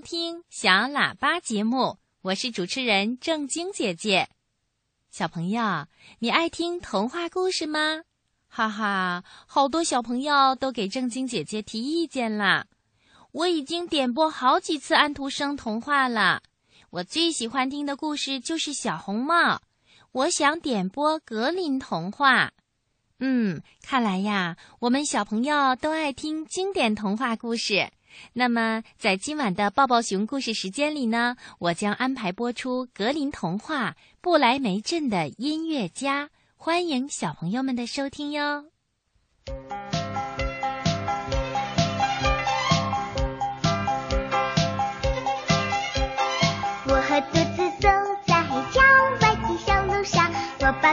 听小喇叭节目，我是主持人正晶姐姐。小朋友，你爱听童话故事吗？哈哈，好多小朋友都给正晶姐姐提意见啦。我已经点播好几次安徒生童话了。我最喜欢听的故事就是《小红帽》。我想点播格林童话。嗯，看来呀，我们小朋友都爱听经典童话故事。那么，在今晚的抱抱熊故事时间里呢，我将安排播出格林童话《布莱梅镇的音乐家》，欢迎小朋友们的收听哟。我和兔子走在郊外的小路上，我把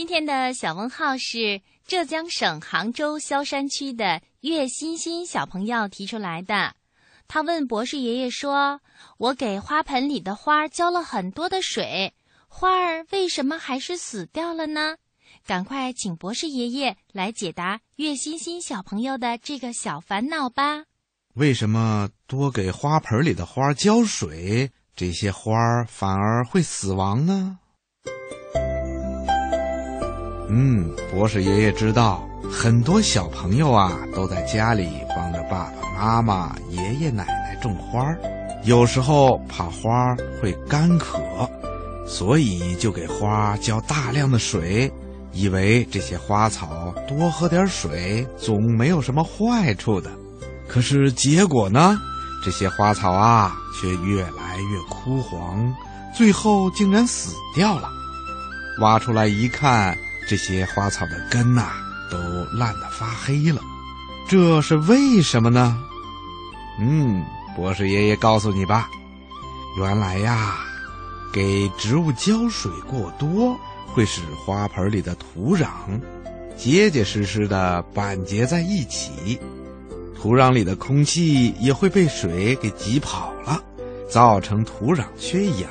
今天的小问号是浙江省杭州萧山区的岳欣欣小朋友提出来的。他问博士爷爷说：“我给花盆里的花浇了很多的水，花儿为什么还是死掉了呢？”赶快请博士爷爷来解答岳欣欣小朋友的这个小烦恼吧。为什么多给花盆里的花浇水，这些花儿反而会死亡呢？嗯，博士爷爷知道，很多小朋友啊都在家里帮着爸爸。妈妈、爷爷奶奶种花儿，有时候怕花会干渴，所以就给花浇大量的水，以为这些花草多喝点水总没有什么坏处的。可是结果呢？这些花草啊，却越来越枯黄，最后竟然死掉了。挖出来一看，这些花草的根呐，都烂得发黑了。这是为什么呢？嗯，博士爷爷告诉你吧，原来呀，给植物浇水过多，会使花盆里的土壤结结实实的板结在一起，土壤里的空气也会被水给挤跑了，造成土壤缺氧。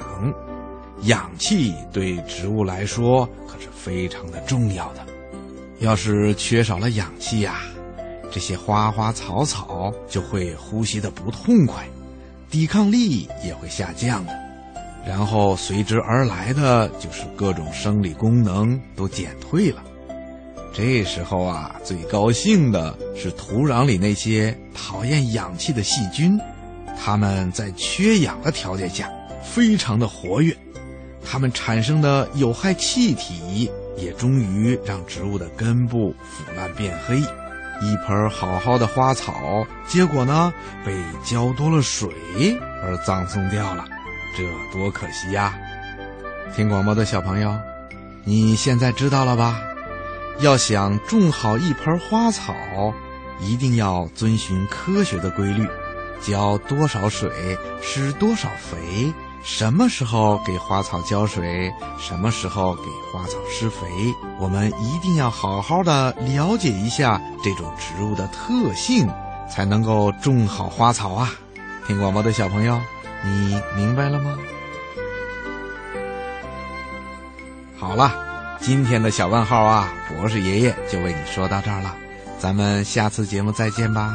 氧气对植物来说可是非常的重要的，要是缺少了氧气呀。这些花花草草就会呼吸的不痛快，抵抗力也会下降的。然后随之而来的就是各种生理功能都减退了。这时候啊，最高兴的是土壤里那些讨厌氧气的细菌，它们在缺氧的条件下非常的活跃，它们产生的有害气体也终于让植物的根部腐烂变黑。一盆好好的花草，结果呢被浇多了水而葬送掉了，这多可惜呀！听广播的小朋友，你现在知道了吧？要想种好一盆花草，一定要遵循科学的规律，浇多少水，施多少肥，什么时候给花草浇水，什么时候给花草施肥，我们一定要好好的了解一下这种植物的特性，才能够种好花草啊！听广播的小朋友，你明白了吗？好了。今天的小问号啊，博士爷爷就为你说到这儿了，咱们下次节目再见吧。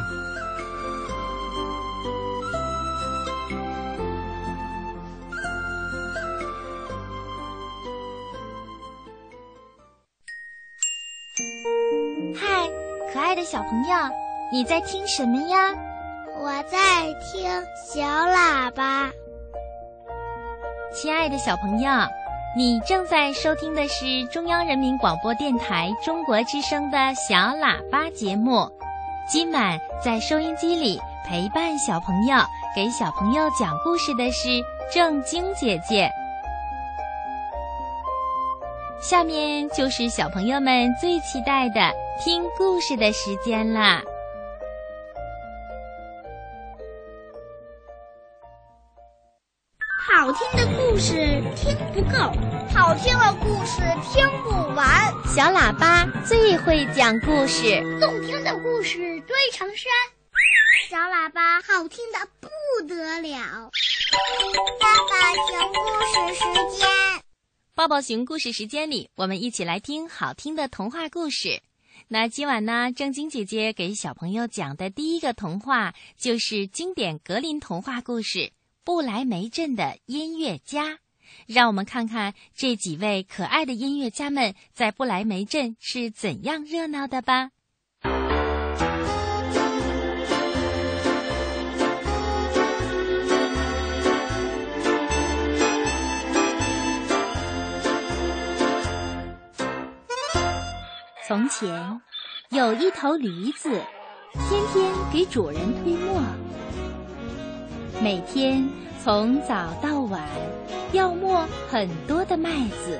你在听什么呀？我在听小喇叭。亲爱的小朋友。你正在收听的是中央人民广播电台中国之声的小喇叭节目。今晚在收音机里陪伴小朋友、给小朋友讲故事的是正晶姐姐。下面就是小朋友们最期待的听故事的时间啦！好听的故事听不够，好听的故事听不完。小喇叭最会讲故事，动听的故事堆成山。小喇叭好听的不得了。爸爸熊故事时间，抱抱熊故事时间里，我们一起来听好听的童话故事。那今晚呢，正晶姐姐给小朋友讲的第一个童话就是经典格林童话故事。不来梅镇的音乐家，让我们看看这几位可爱的音乐家们在不来梅镇是怎样热闹的吧。从前，有一头驴子，天天给主人推磨。每天从早到晚要磨很多的麦子，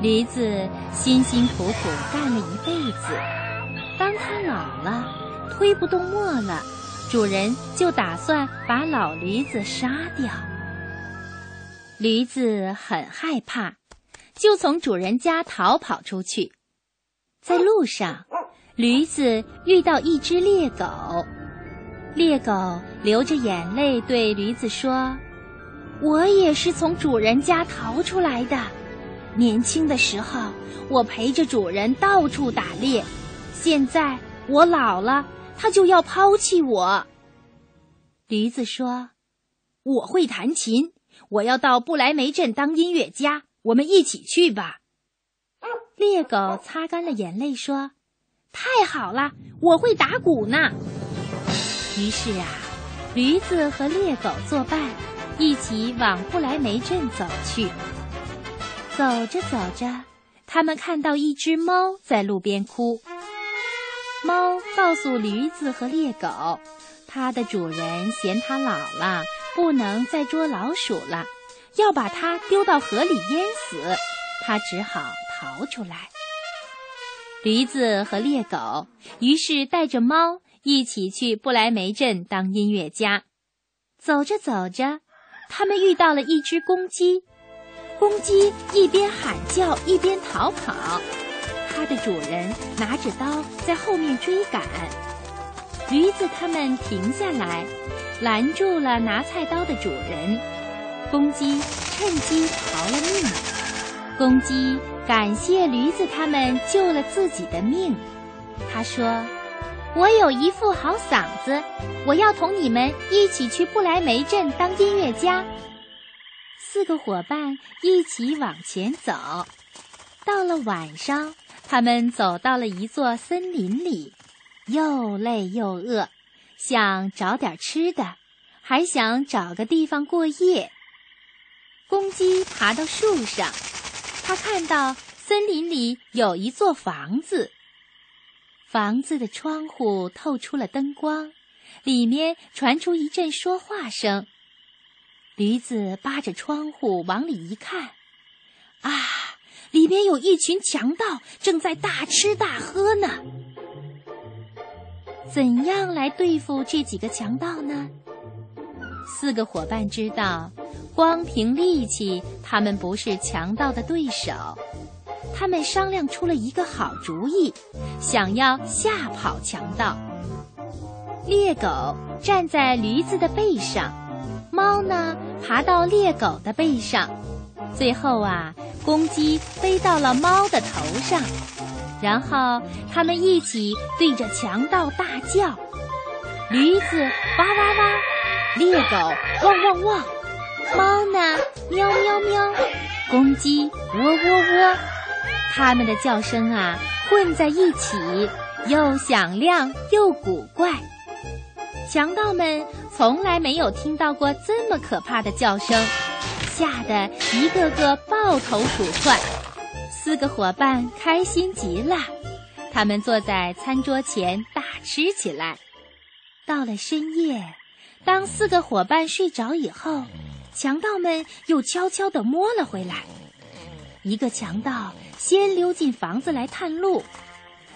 驴子辛辛苦苦干了一辈子。当它老了，推不动磨了，主人就打算把老驴子杀掉。驴子很害怕，就从主人家逃跑出去。在路上，驴子遇到一只猎狗。猎狗流着眼泪对驴子说：“我也是从主人家逃出来的。年轻的时候，我陪着主人到处打猎。现在我老了，他就要抛弃我。”驴子说：“我会弹琴，我要到不来梅镇当音乐家。我们一起去吧。”猎狗擦干了眼泪说：“太好了，我会打鼓呢。”于是啊，驴子和猎狗作伴，一起往不来梅镇走去。走着走着，他们看到一只猫在路边哭。猫告诉驴子和猎狗，它的主人嫌它老了，不能再捉老鼠了，要把它丢到河里淹死。它只好逃出来。驴子和猎狗于是带着猫。一起去不来梅镇当音乐家。走着走着，他们遇到了一只公鸡。公鸡一边喊叫一边逃跑，它的主人拿着刀在后面追赶。驴子他们停下来，拦住了拿菜刀的主人。公鸡趁机逃了命。公鸡感谢驴子他们救了自己的命。他说。我有一副好嗓子，我要同你们一起去不来梅镇当音乐家。四个伙伴一起往前走，到了晚上，他们走到了一座森林里，又累又饿，想找点吃的，还想找个地方过夜。公鸡爬到树上，它看到森林里有一座房子。房子的窗户透出了灯光，里面传出一阵说话声。驴子扒着窗户往里一看，啊，里面有一群强盗正在大吃大喝呢。怎样来对付这几个强盗呢？四个伙伴知道，光凭力气，他们不是强盗的对手。他们商量出了一个好主意，想要吓跑强盗。猎狗站在驴子的背上，猫呢爬到猎狗的背上，最后啊，公鸡飞到了猫的头上。然后他们一起对着强盗大叫：“驴子哇哇哇，猎狗汪汪汪，猫呢喵喵喵，公鸡喔喔喔。”他们的叫声啊，混在一起，又响亮又古怪。强盗们从来没有听到过这么可怕的叫声，吓得一个个抱头鼠窜。四个伙伴开心极了，他们坐在餐桌前大吃起来。到了深夜，当四个伙伴睡着以后，强盗们又悄悄地摸了回来。一个强盗。先溜进房子来探路，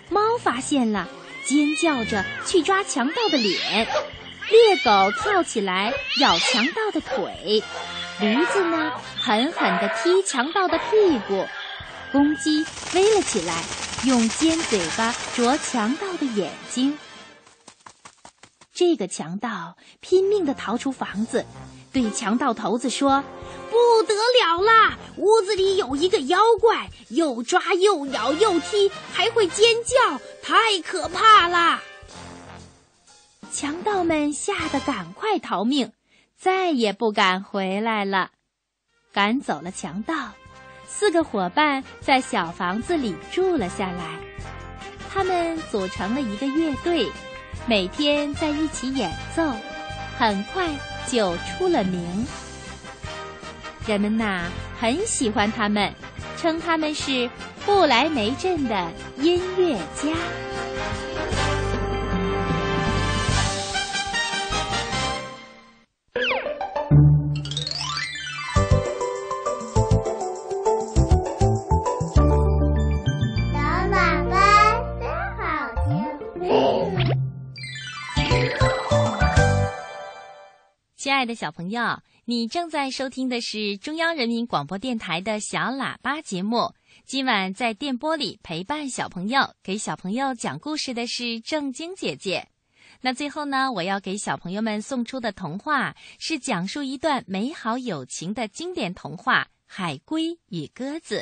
猫发现了，尖叫着去抓强盗的脸；猎狗跳起来咬强盗的腿；驴子呢，狠狠地踢强盗的屁股；公鸡飞了起来，用尖嘴巴啄强盗的眼睛。这个强盗拼命地逃出房子，对强盗头子说。不得了啦！屋子里有一个妖怪，又抓又咬又踢，还会尖叫，太可怕啦！强盗们吓得赶快逃命，再也不敢回来了。赶走了强盗，四个伙伴在小房子里住了下来。他们组成了一个乐队，每天在一起演奏，很快就出了名。人们呐很喜欢他们，称他们是不来梅镇的音乐家。爱的小朋友。你正在收听的是中央人民广播电台的小喇叭节目。今晚在电波里陪伴小朋友、给小朋友讲故事的是正晶姐姐。那最后呢，我要给小朋友们送出的童话是讲述一段美好友情的经典童话《海龟与鸽子》。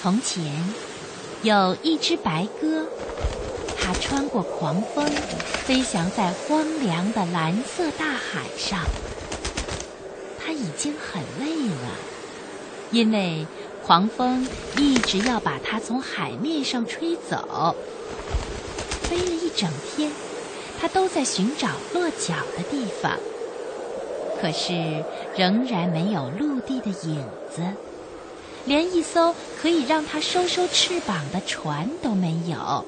从前有一只白鸽。它穿过狂风，飞翔在荒凉的蓝色大海上。它已经很累了，因为狂风一直要把它从海面上吹走。飞了一整天，它都在寻找落脚的地方，可是仍然没有陆地的影子，连一艘可以让它收收翅膀的船都没有。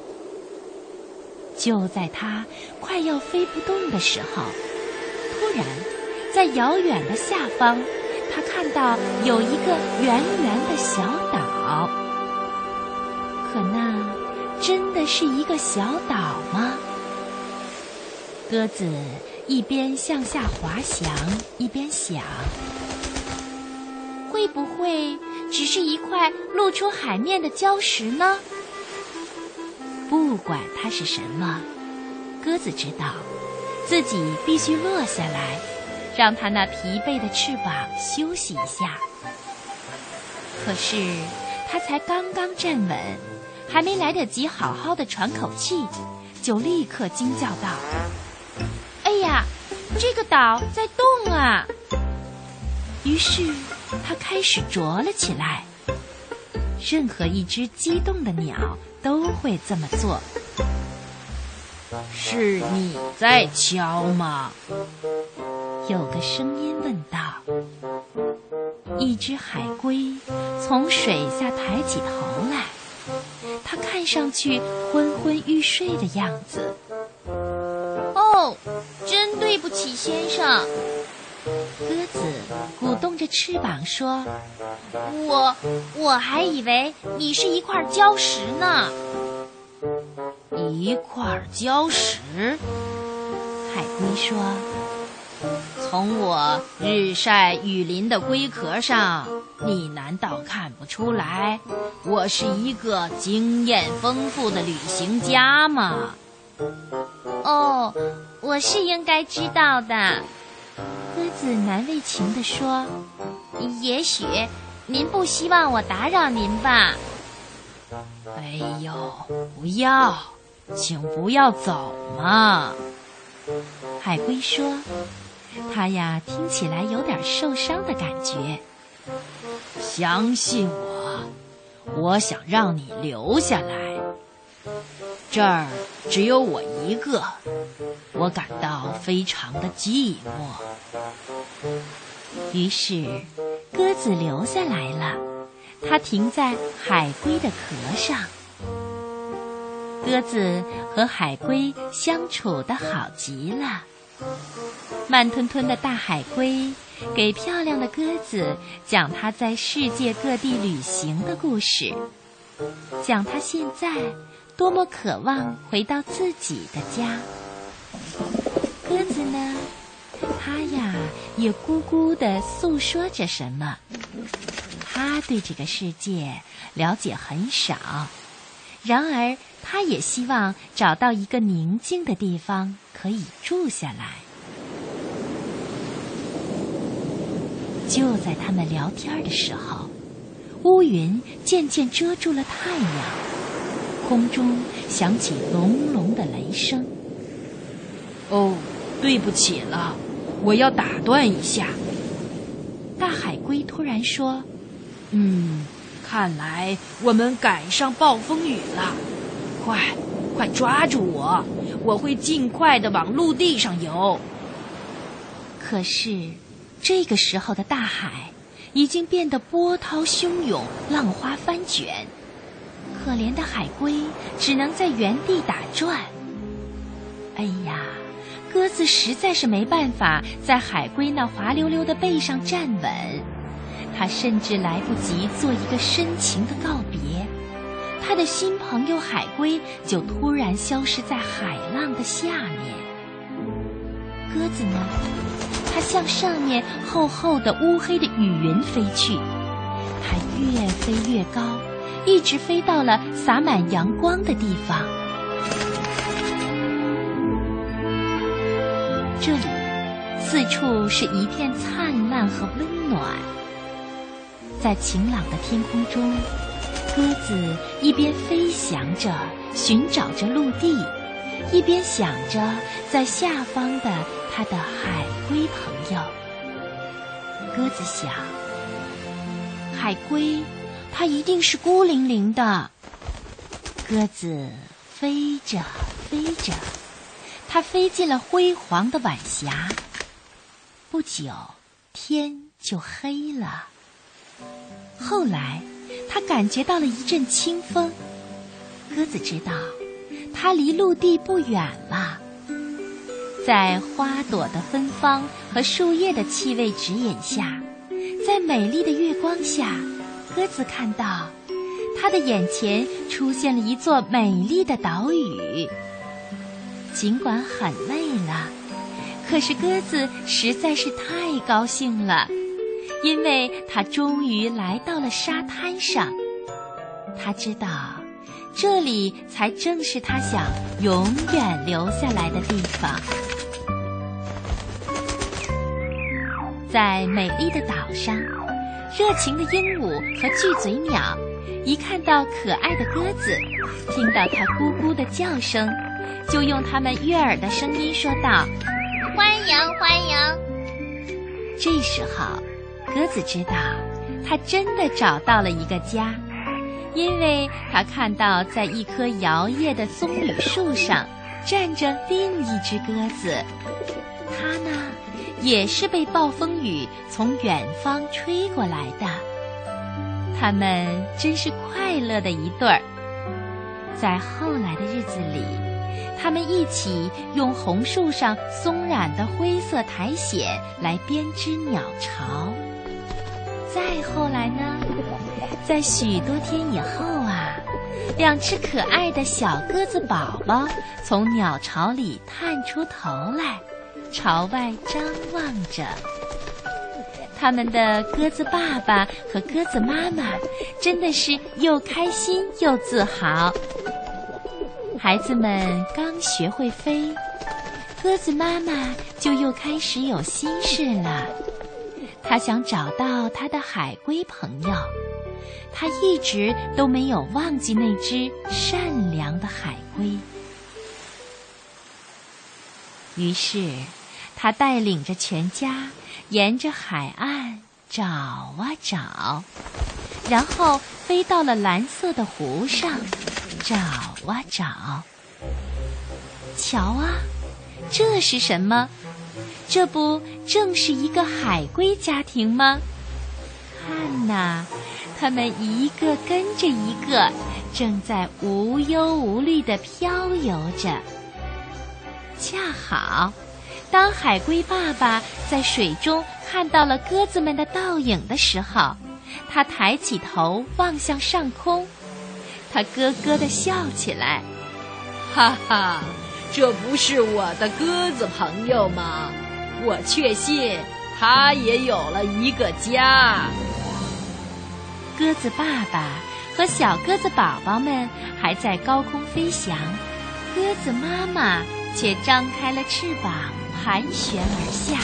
就在它快要飞不动的时候，突然，在遥远的下方，他看到有一个圆圆的小岛。可那真的是一个小岛吗？鸽子一边向下滑翔，一边想：会不会只是一块露出海面的礁石呢？不管它是什么，鸽子知道，自己必须落下来，让它那疲惫的翅膀休息一下。可是它才刚刚站稳，还没来得及好好的喘口气，就立刻惊叫道：“哎呀，这个岛在动啊！”于是他开始啄了起来。任何一只激动的鸟都会这么做。是你在敲吗？有个声音问道。一只海龟从水下抬起头来，它看上去昏昏欲睡的样子。哦，真对不起，先生。鸽子鼓动着翅膀说：“我我还以为你是一块礁石呢。”一块礁石，海龟说：“从我日晒雨淋的龟壳上，你难道看不出来我是一个经验丰富的旅行家吗？”哦，我是应该知道的。子难为情地说：“也许您不希望我打扰您吧？”哎呦，不要，请不要走嘛！海龟说：“它呀，听起来有点受伤的感觉。相信我，我想让你留下来。这儿只有我一个。”我感到非常的寂寞，于是鸽子留下来了。它停在海龟的壳上。鸽子和海龟相处的好极了。慢吞吞的大海龟给漂亮的鸽子讲它在世界各地旅行的故事，讲它现在多么渴望回到自己的家。鸽子呢？它呀，也咕咕的诉说着什么。它对这个世界了解很少，然而它也希望找到一个宁静的地方可以住下来。就在他们聊天的时候，乌云渐渐遮住了太阳，空中响起隆隆的雷声。哦。对不起了，我要打断一下。大海龟突然说：“嗯，看来我们赶上暴风雨了，快，快抓住我，我会尽快的往陆地上游。”可是，这个时候的大海已经变得波涛汹涌，浪花翻卷，可怜的海龟只能在原地打转。哎呀！鸽子实在是没办法在海龟那滑溜溜的背上站稳，它甚至来不及做一个深情的告别，它的新朋友海龟就突然消失在海浪的下面。鸽子呢？它向上面厚厚的乌黑的雨云飞去，它越飞越高，一直飞到了洒满阳光的地方。这里，四处是一片灿烂和温暖。在晴朗的天空中，鸽子一边飞翔着寻找着陆地，一边想着在下方的它的海龟朋友。鸽子想，海龟，它一定是孤零零的。鸽子飞着飞着。它飞进了辉煌的晚霞。不久，天就黑了。后来，它感觉到了一阵清风。鸽子知道，它离陆地不远了。在花朵的芬芳和树叶的气味指引下，在美丽的月光下，鸽子看到，它的眼前出现了一座美丽的岛屿。尽管很累了，可是鸽子实在是太高兴了，因为它终于来到了沙滩上。它知道，这里才正是它想永远留下来的地方。在美丽的岛上，热情的鹦鹉和巨嘴鸟，一看到可爱的鸽子，听到它咕咕的叫声，就用他们悦耳的声音说道：“欢迎，欢迎。”这时候，鸽子知道，它真的找到了一个家，因为它看到在一棵摇曳的棕榈树上站着另一只鸽子，它呢。也是被暴风雨从远方吹过来的，他们真是快乐的一对儿。在后来的日子里，他们一起用红树上松软的灰色苔藓来编织鸟巢。再后来呢，在许多天以后啊，两只可爱的小鸽子宝宝从鸟巢里探出头来。朝外张望着，他们的鸽子爸爸和鸽子妈妈真的是又开心又自豪。孩子们刚学会飞，鸽子妈妈就又开始有心事了。她想找到她的海龟朋友，她一直都没有忘记那只善良的海龟。于是。他带领着全家沿着海岸找啊找，然后飞到了蓝色的湖上找啊找。瞧啊，这是什么？这不正是一个海龟家庭吗？看呐，他们一个跟着一个，正在无忧无虑的漂游着。恰好。当海龟爸爸在水中看到了鸽子们的倒影的时候，他抬起头望向上空，他咯咯地笑起来，哈哈，这不是我的鸽子朋友吗？我确信他也有了一个家。鸽子爸爸和小鸽子宝宝们还在高空飞翔，鸽子妈妈却张开了翅膀。盘旋而下，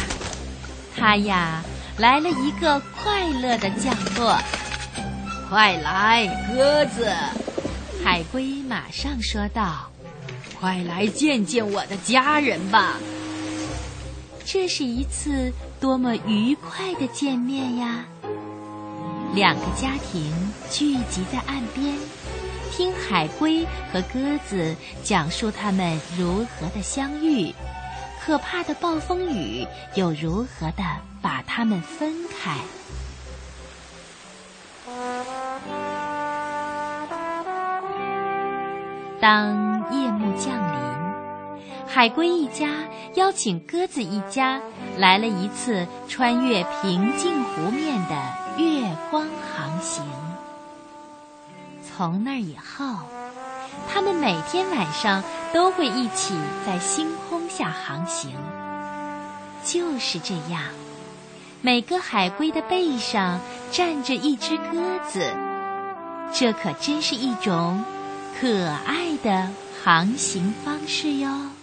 它呀来了一个快乐的降落。快来，鸽子！海龟马上说道：“快来见见我的家人吧！”这是一次多么愉快的见面呀！两个家庭聚集在岸边，听海龟和鸽子讲述他们如何的相遇。可怕的暴风雨又如何的把他们分开？当夜幕降临，海龟一家邀请鸽子一家来了一次穿越平静湖面的月光航行。从那以后，他们每天晚上都会一起在星空。下航行，就是这样。每个海龟的背上站着一只鸽子，这可真是一种可爱的航行方式哟。